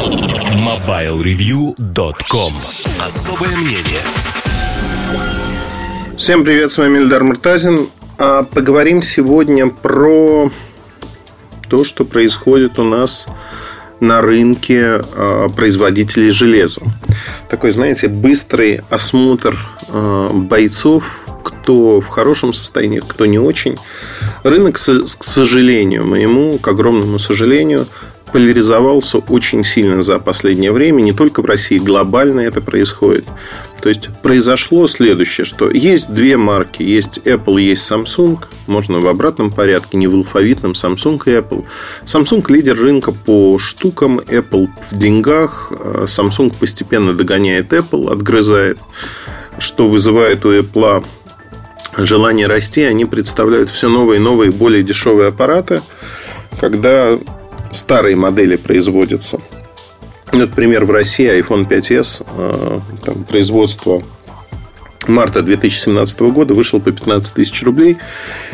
MobileReview.com Особое мнение Всем привет, с вами Эльдар Муртазин. А поговорим сегодня про то, что происходит у нас на рынке а, производителей железа. Такой, знаете, быстрый осмотр а, бойцов, кто в хорошем состоянии, кто не очень. Рынок, к сожалению, моему, к огромному сожалению, поляризовался очень сильно за последнее время. Не только в России, глобально это происходит. То есть произошло следующее, что есть две марки. Есть Apple, есть Samsung. Можно в обратном порядке, не в алфавитном. Samsung и Apple. Samsung лидер рынка по штукам, Apple в деньгах. Samsung постепенно догоняет Apple, отгрызает, что вызывает у Apple желание расти. Они представляют все новые и новые, более дешевые аппараты. Когда старые модели производятся. Например, в России iPhone 5s э, там, производство марта 2017 года вышел по 15 тысяч рублей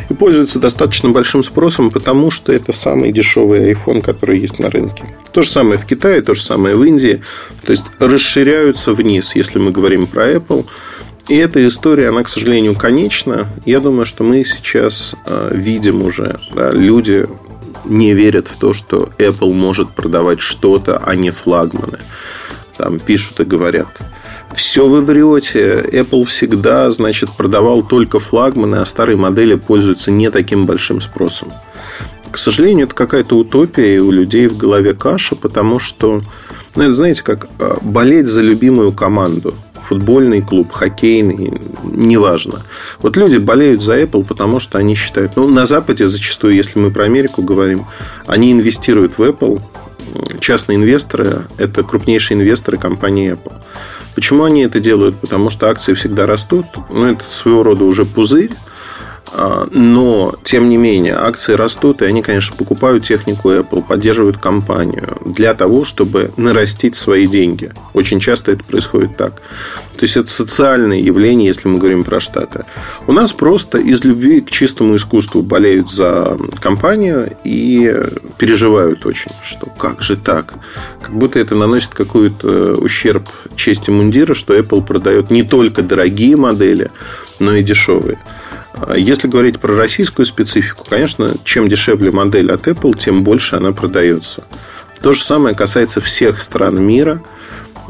и пользуется достаточно большим спросом, потому что это самый дешевый iPhone, который есть на рынке. То же самое в Китае, то же самое в Индии. То есть расширяются вниз, если мы говорим про Apple. И эта история, она, к сожалению, конечна. Я думаю, что мы сейчас э, видим уже, да, люди не верят в то, что Apple может продавать что-то, а не флагманы. Там пишут и говорят. Все вы врете. Apple всегда, значит, продавал только флагманы, а старые модели пользуются не таким большим спросом. К сожалению, это какая-то утопия, и у людей в голове каша, потому что, ну, это знаете, как а, болеть за любимую команду – футбольный клуб, хоккейный, неважно. Вот люди болеют за Apple, потому что они считают, ну, на Западе зачастую, если мы про Америку говорим, они инвестируют в Apple, частные инвесторы – это крупнейшие инвесторы компании Apple. Почему они это делают? Потому что акции всегда растут. Ну, это своего рода уже пузырь. А, но, тем не менее, акции растут, и они, конечно, покупают технику Apple, поддерживают компанию для того, чтобы нарастить свои деньги. Очень часто это происходит так. То есть, это социальное явление, если мы говорим про Штаты. У нас просто из любви к чистому искусству болеют за компанию и переживают очень, что как же так? Как будто это наносит какой-то ущерб чести мундира, что Apple продает не только дорогие модели, но и дешевые. Если говорить про российскую специфику, конечно, чем дешевле модель от Apple, тем больше она продается. То же самое касается всех стран мира.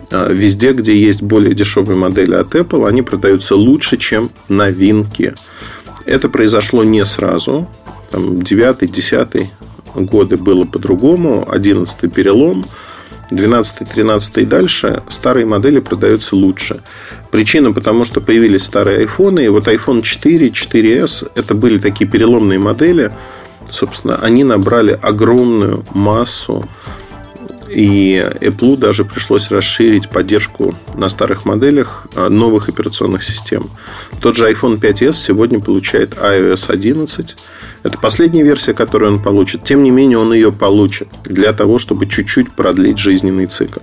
А, везде, где есть более дешевые модели от Apple, они продаются лучше, чем новинки. Это произошло не сразу. Там 9 10 годы было по-другому, 11 перелом – 12, 13 и дальше старые модели продаются лучше. Причина, потому что появились старые iPhone, и вот iPhone 4, 4S это были такие переломные модели. Собственно, они набрали огромную массу и Apple даже пришлось расширить поддержку на старых моделях а, новых операционных систем. Тот же iPhone 5s сегодня получает iOS 11. Это последняя версия, которую он получит. Тем не менее, он ее получит для того, чтобы чуть-чуть продлить жизненный цикл.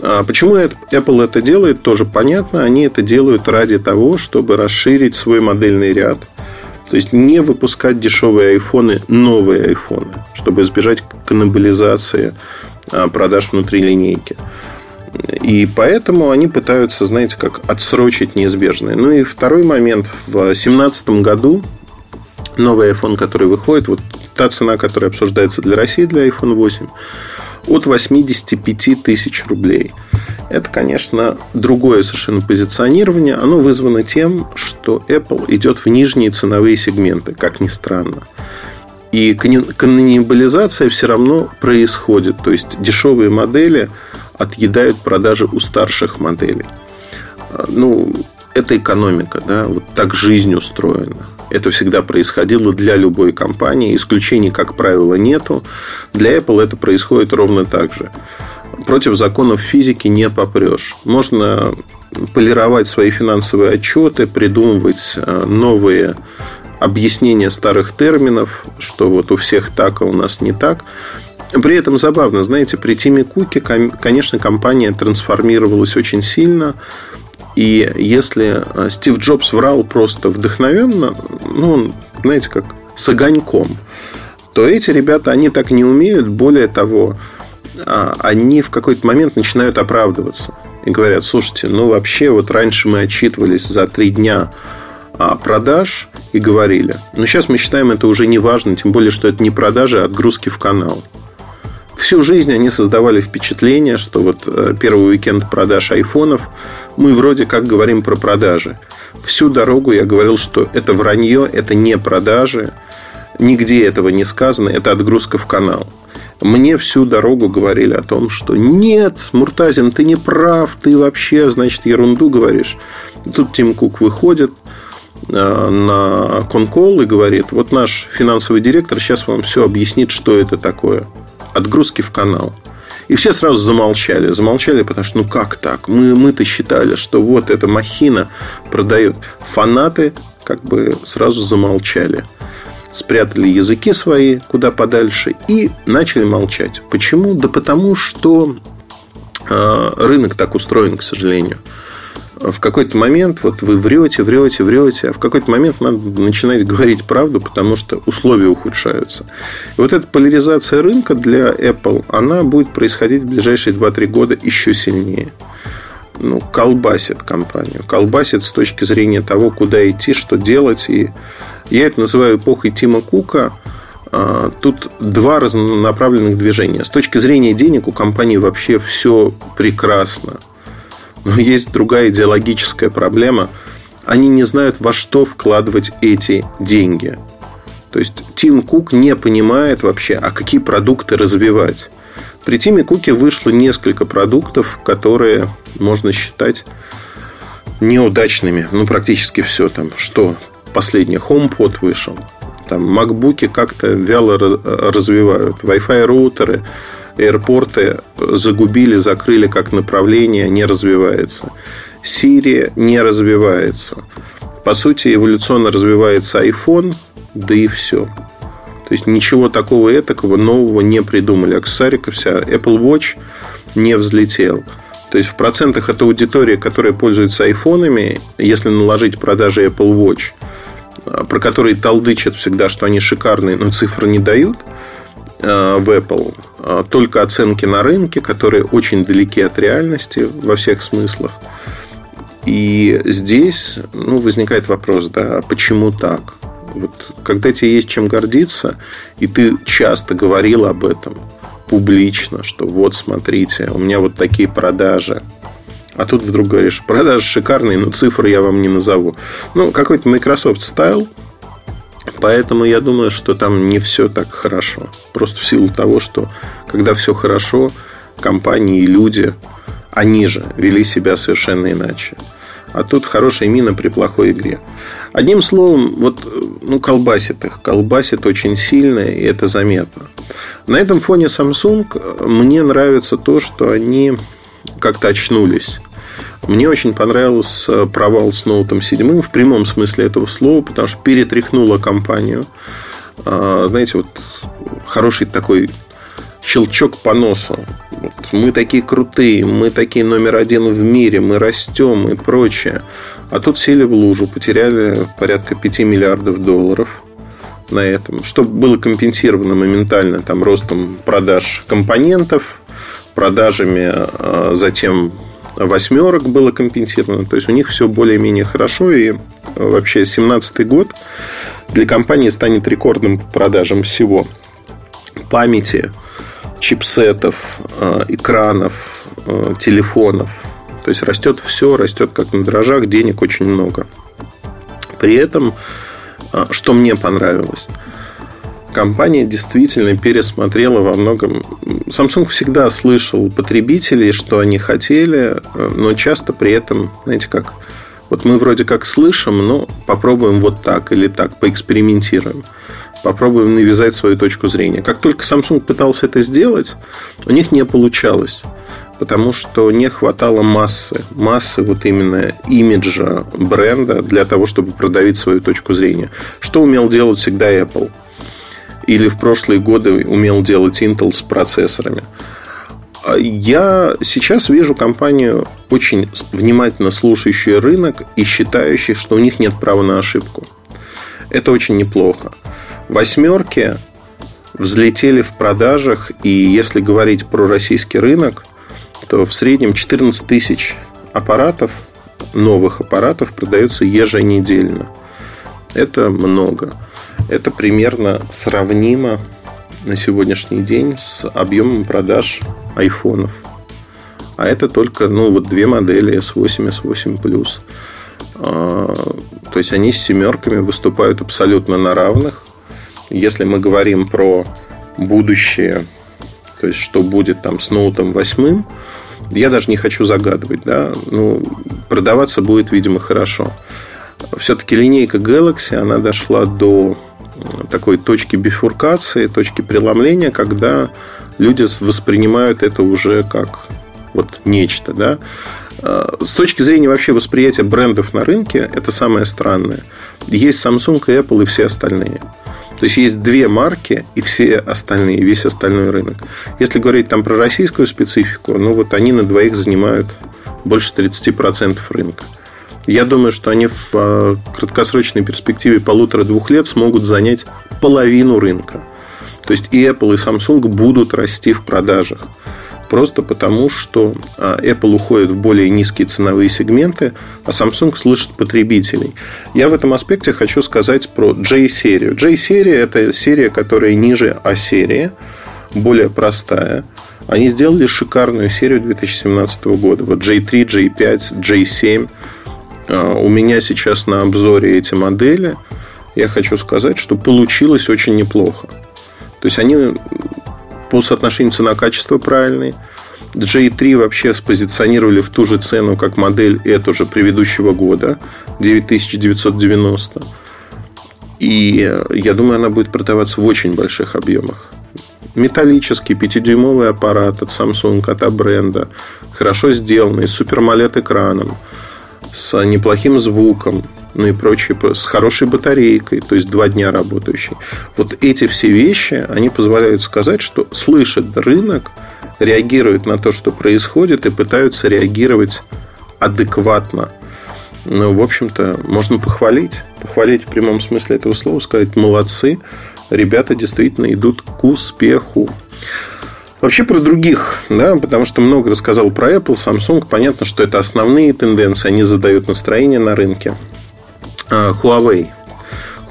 А почему Apple это делает, тоже понятно. Они это делают ради того, чтобы расширить свой модельный ряд. То есть не выпускать дешевые айфоны, новые айфоны, чтобы избежать каннибализации а, продаж внутри линейки. И поэтому они пытаются, знаете, как отсрочить неизбежное. Ну и второй момент. В 2017 году новый iPhone, который выходит, вот та цена, которая обсуждается для России, для iPhone 8, от 85 тысяч рублей. Это, конечно, другое совершенно позиционирование. Оно вызвано тем, что Apple идет в нижние ценовые сегменты, как ни странно. И каннибализация все равно происходит. То есть дешевые модели отъедают продажи у старших моделей. А, ну, это экономика, да, вот так жизнь устроена. Это всегда происходило для любой компании. Исключений, как правило, нету. Для Apple это происходит ровно так же. Против законов физики не попрешь. Можно полировать свои финансовые отчеты, придумывать а, новые объяснение старых терминов, что вот у всех так, а у нас не так. При этом забавно, знаете, при Тиме Куке, конечно, компания трансформировалась очень сильно. И если э, Стив Джобс врал просто вдохновенно, ну, знаете, как с огоньком, то эти ребята, они так не умеют. Более того, а, они в какой-то момент начинают оправдываться. И говорят, слушайте, ну вообще вот раньше мы отчитывались за три дня а, продаж и говорили. Но сейчас мы считаем это уже не важно, тем более, что это не продажи, а отгрузки в канал. Всю жизнь они создавали впечатление, что вот э, первый уикенд продаж айфонов мы вроде как говорим про продажи. Всю дорогу я говорил, что это вранье, это не продажи, нигде этого не сказано, это отгрузка в канал. Мне всю дорогу говорили о том, что нет, Муртазин, ты не прав, ты вообще, значит, ерунду говоришь. Тут Тим Кук выходит, Э, на конкол и говорит, вот наш финансовый директор сейчас вам все объяснит, что это такое. Отгрузки в канал. И все сразу замолчали. Замолчали, потому что, ну как так? Мы, мы-то считали, что вот эта махина продает. Фанаты как бы сразу замолчали. Спрятали языки свои куда подальше и начали молчать. Почему? Да потому что э, рынок так устроен, к сожалению в какой-то момент вот вы врете, врете, врете, а в какой-то момент надо начинать говорить правду, потому что условия ухудшаются. И вот эта поляризация рынка для Apple, она будет происходить в ближайшие 2-3 года еще сильнее. Ну, колбасит компанию. Колбасит с точки зрения того, куда идти, что делать. И я это называю эпохой Тима Кука. А, тут два разнонаправленных движения. С точки зрения денег у компании вообще все прекрасно. Но есть другая идеологическая проблема. Они не знают, во что вкладывать эти деньги. То есть Тим Кук не понимает вообще, а какие продукты развивать. При Тиме Куке вышло несколько продуктов, которые можно считать неудачными. Ну, практически все там. Что последний HomePod вышел. Там макбуки как-то вяло развивают. Wi-Fi роутеры аэропорты загубили, закрыли как направление, не развивается. Сирия не развивается. По сути, эволюционно развивается iPhone, да и все. То есть ничего такого этакого нового не придумали. Аксарика вся Apple Watch не взлетел. То есть в процентах это аудитория, которая пользуется айфонами, если наложить продажи Apple Watch, про которые толдычат всегда, что они шикарные, но цифры не дают – в Apple а только оценки на рынке, которые очень далеки от реальности во всех смыслах. И здесь ну, возникает вопрос, да, а почему так? Вот, когда тебе есть чем гордиться, и ты часто говорил об этом публично, что вот смотрите, у меня вот такие продажи. А тут вдруг говоришь, продажи шикарные, но цифры я вам не назову. Ну, какой-то Microsoft стайл, Поэтому я думаю, что там не все так хорошо. Просто в силу того, что когда все хорошо, компании и люди, они же вели себя совершенно иначе. А тут хорошая мина при плохой игре. Одним словом, вот, ну, колбасит их. Колбасит очень сильно, и это заметно. На этом фоне Samsung мне нравится то, что они как-то очнулись. Мне очень понравился э, провал с ноутом 7 в прямом смысле этого слова, потому что перетряхнула компанию. А, знаете, вот хороший такой щелчок по носу. Вот мы такие крутые, мы такие номер один в мире, мы растем и прочее. А тут сели в лужу, потеряли порядка 5 миллиардов долларов на этом, что было компенсировано моментально там, ростом продаж компонентов, продажами а, затем восьмерок было компенсировано. То есть у них все более-менее хорошо. И вообще 2017 год для компании станет рекордным по продажам всего. Памяти, чипсетов, э, экранов, э, телефонов. То есть растет все, растет как на дрожжах, денег очень много. При этом, э, что мне понравилось – компания действительно пересмотрела во многом. Samsung всегда слышал потребителей, что они хотели, но часто при этом, знаете, как вот мы вроде как слышим, но попробуем вот так или так, поэкспериментируем. Попробуем навязать свою точку зрения. Как только Samsung пытался это сделать, у них не получалось. Потому что не хватало массы. Массы вот именно имиджа бренда для того, чтобы продавить свою точку зрения. Что умел делать всегда Apple – или в прошлые годы умел делать Intel с процессорами. А я сейчас вижу компанию, очень внимательно слушающую рынок и считающую, что у них нет права на ошибку. Это очень неплохо. Восьмерки взлетели в продажах. И если говорить про российский рынок, то в среднем 14 тысяч аппаратов, новых аппаратов продается еженедельно. Это много. Это примерно сравнимо на сегодняшний день с объемом продаж айфонов. А это только ну, вот две модели S8, S8 Plus. А, то есть они с семерками выступают абсолютно на равных. Если мы говорим про будущее, то есть что будет там с ноутом 8, я даже не хочу загадывать, да, ну, продаваться будет, видимо, хорошо. Все-таки линейка Galaxy, она дошла до такой точки бифуркации, точки преломления, когда люди воспринимают это уже как вот нечто, да. А, с точки зрения вообще восприятия брендов на рынке, это самое странное. Есть Samsung и Apple и все остальные. То есть есть две марки и все остальные, весь остальной рынок. Если говорить там про российскую специфику, ну вот они на двоих занимают больше 30% рынка. Я думаю, что они в а, краткосрочной перспективе полутора-двух лет смогут занять половину рынка. То есть и Apple, и Samsung будут расти в продажах. Просто потому, что а, Apple уходит в более низкие ценовые сегменты, а Samsung слышит потребителей. Я в этом аспекте хочу сказать про J-серию. J-серия – это серия, которая ниже А-серии, более простая. Они сделали шикарную серию 2017 года. Вот J3, J5, J7. У меня сейчас на обзоре эти модели. Я хочу сказать, что получилось очень неплохо. То есть они по соотношению цена-качество правильный. J3 вообще спозиционировали в ту же цену, как модель эту же предыдущего года, 9990. И я думаю, она будет продаваться в очень больших объемах. Металлический 5-дюймовый аппарат от Samsung, от бренда. Хорошо сделанный, с экраном с неплохим звуком, ну и прочее, с хорошей батарейкой, то есть два дня работающей. Вот эти все вещи, они позволяют сказать, что слышит рынок, реагирует на то, что происходит, и пытаются реагировать адекватно. Ну, в общем-то, можно похвалить. Похвалить в прямом смысле этого слова, сказать молодцы. Ребята действительно идут к успеху. Вообще про других, да, потому что много рассказал про Apple, Samsung. Понятно, что это основные тенденции, они задают настроение на рынке. А, Huawei.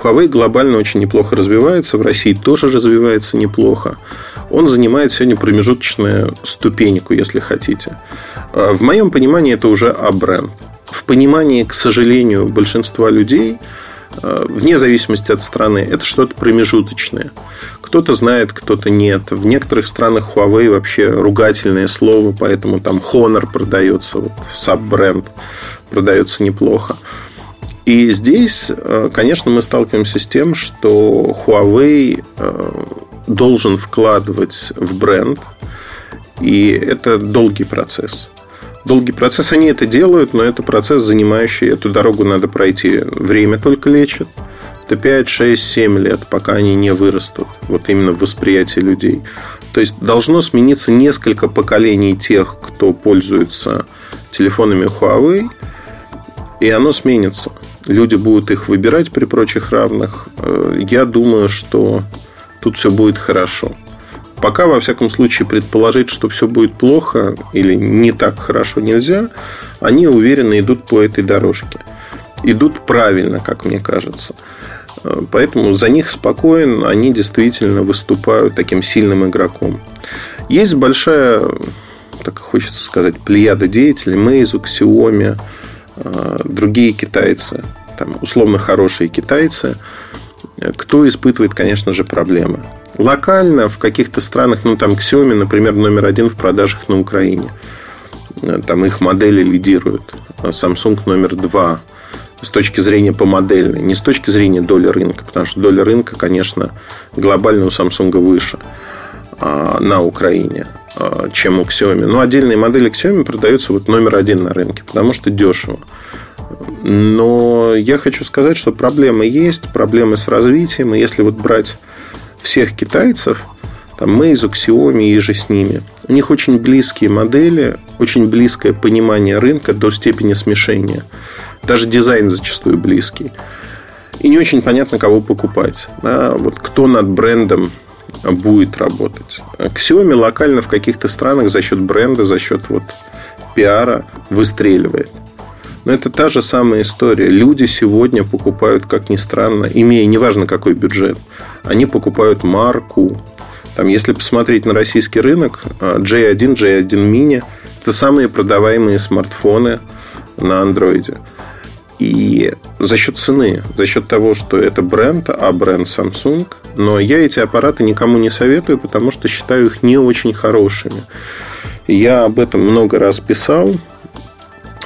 Huawei глобально очень неплохо развивается, в России тоже развивается неплохо. Он занимает сегодня промежуточную ступеньку, если хотите. А, в моем понимании это уже А-бренд. В понимании, к сожалению, большинства людей – Э, вне зависимости от страны, это что-то промежуточное. Кто-то знает, кто-то нет. В некоторых странах Huawei вообще ругательное слово, поэтому там Honor продается, вот, саб-бренд продается неплохо. И здесь, э, конечно, мы сталкиваемся с тем, что Huawei э, должен вкладывать в бренд, и это долгий процесс долгий процесс. Они это делают, но это процесс, занимающий эту дорогу надо пройти. Время только лечит. Это 5, 6, 7 лет, пока они не вырастут. Вот именно в восприятии людей. То есть должно смениться несколько поколений тех, кто пользуется телефонами Huawei, и оно сменится. Люди будут их выбирать при прочих равных. Э, я думаю, что тут все будет хорошо. Пока, во всяком случае, предположить, что все будет плохо или не так хорошо нельзя, они уверенно идут по этой дорожке. Идут правильно, как мне кажется. Поэтому за них спокоен, они действительно выступают таким сильным игроком. Есть большая, так хочется сказать, плеяда деятелей, Meizu, Xiaomi, э, другие китайцы, там, условно хорошие китайцы, кто испытывает, конечно же, проблемы. Локально в каких-то странах, ну там Xiaomi, например, номер один в продажах на Украине. Там их модели лидируют. А Samsung номер два с точки зрения по модельной, не с точки зрения доли рынка, потому что доля рынка, конечно, глобально у Samsung выше а, на Украине, а, чем у Xiaomi. Но отдельные модели Xiaomi продаются вот номер один на рынке, потому что дешево. Но я хочу сказать, что проблемы есть, проблемы с развитием. И если вот брать всех китайцев, там Meizu, Xiaomi и же с ними. У них очень близкие модели, очень близкое понимание рынка до степени смешения. Даже дизайн зачастую близкий. И не очень понятно, кого покупать. Да, вот кто над брендом будет работать. Xiaomi локально в каких-то странах за счет бренда, за счет вот пиара выстреливает. Но это та же самая история. Люди сегодня покупают, как ни странно, имея неважно какой бюджет, они покупают марку. Там, если посмотреть на российский рынок, J1, J1 Mini – это самые продаваемые смартфоны на андроиде. И за счет цены, за счет того, что это бренд, а бренд Samsung, но я эти аппараты никому не советую, потому что считаю их не очень хорошими. Я об этом много раз писал,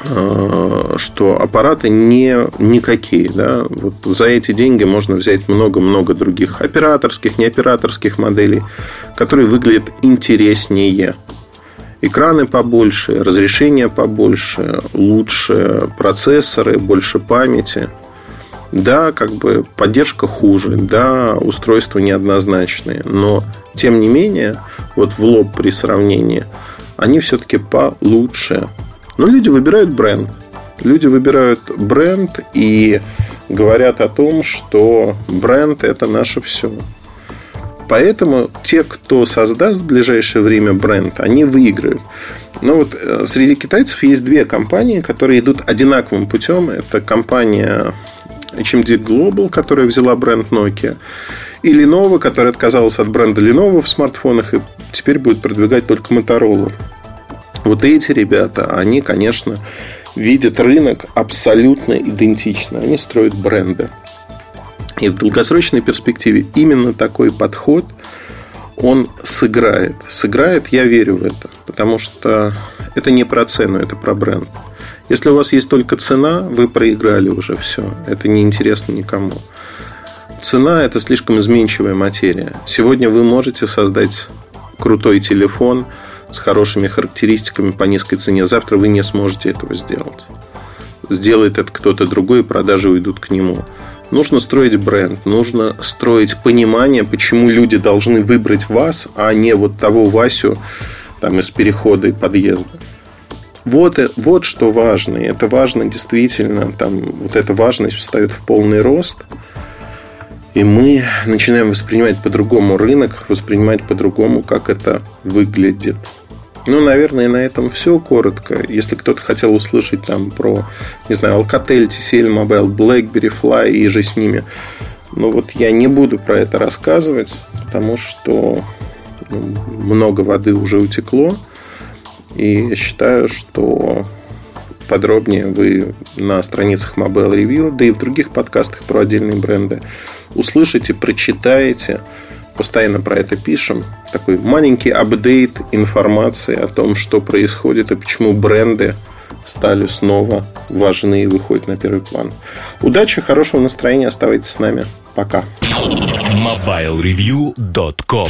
что аппараты не никакие. Да? Вот за эти деньги можно взять много-много других операторских, неоператорских моделей, которые выглядят интереснее экраны побольше, разрешение побольше, лучше процессоры, больше памяти. Да, как бы поддержка хуже, да, устройства неоднозначные, но тем не менее, вот в лоб при сравнении, они все-таки получше. Но люди выбирают бренд. Люди выбирают бренд и говорят о том, что бренд это наше все. Поэтому те, кто создаст в ближайшее время бренд, они выиграют. Но вот э, среди китайцев есть две компании, которые идут одинаковым путем. Это компания HMD Global, которая взяла бренд Nokia, и Lenovo, которая отказалась от бренда Lenovo в смартфонах и теперь будет продвигать только Motorola. Вот эти ребята, они, конечно, видят рынок абсолютно идентично. Они строят бренды. И в долгосрочной перспективе именно такой подход он сыграет. Сыграет, я верю в это. Потому что это не про цену, это про бренд. Если у вас есть только цена, вы проиграли уже все. Это неинтересно никому. Цена – это слишком изменчивая материя. Сегодня вы можете создать крутой телефон с хорошими характеристиками по низкой цене. Завтра вы не сможете этого сделать. Сделает это кто-то другой, и продажи уйдут к нему. Нужно строить бренд, нужно строить понимание, почему люди должны выбрать вас, а не вот того Васю там, из перехода и подъезда. Вот, вот что важно. И это важно действительно. Там, вот эта важность встает в полный рост. И мы начинаем воспринимать по-другому рынок, воспринимать по-другому, как это выглядит. Ну, наверное, на этом все коротко. Если кто-то хотел услышать там про, не знаю, Alcatel, TCL Mobile, BlackBerry, Fly и же с ними, ну вот я не буду про это рассказывать, потому что ну, много воды уже утекло. И я считаю, что подробнее вы на страницах Mobile Review, да и в других подкастах про отдельные бренды услышите, прочитаете – постоянно про это пишем. Такой маленький апдейт информации о том, что происходит и почему бренды стали снова важны и выходят на первый план. Удачи, хорошего настроения, оставайтесь с нами. Пока. MobileReview.com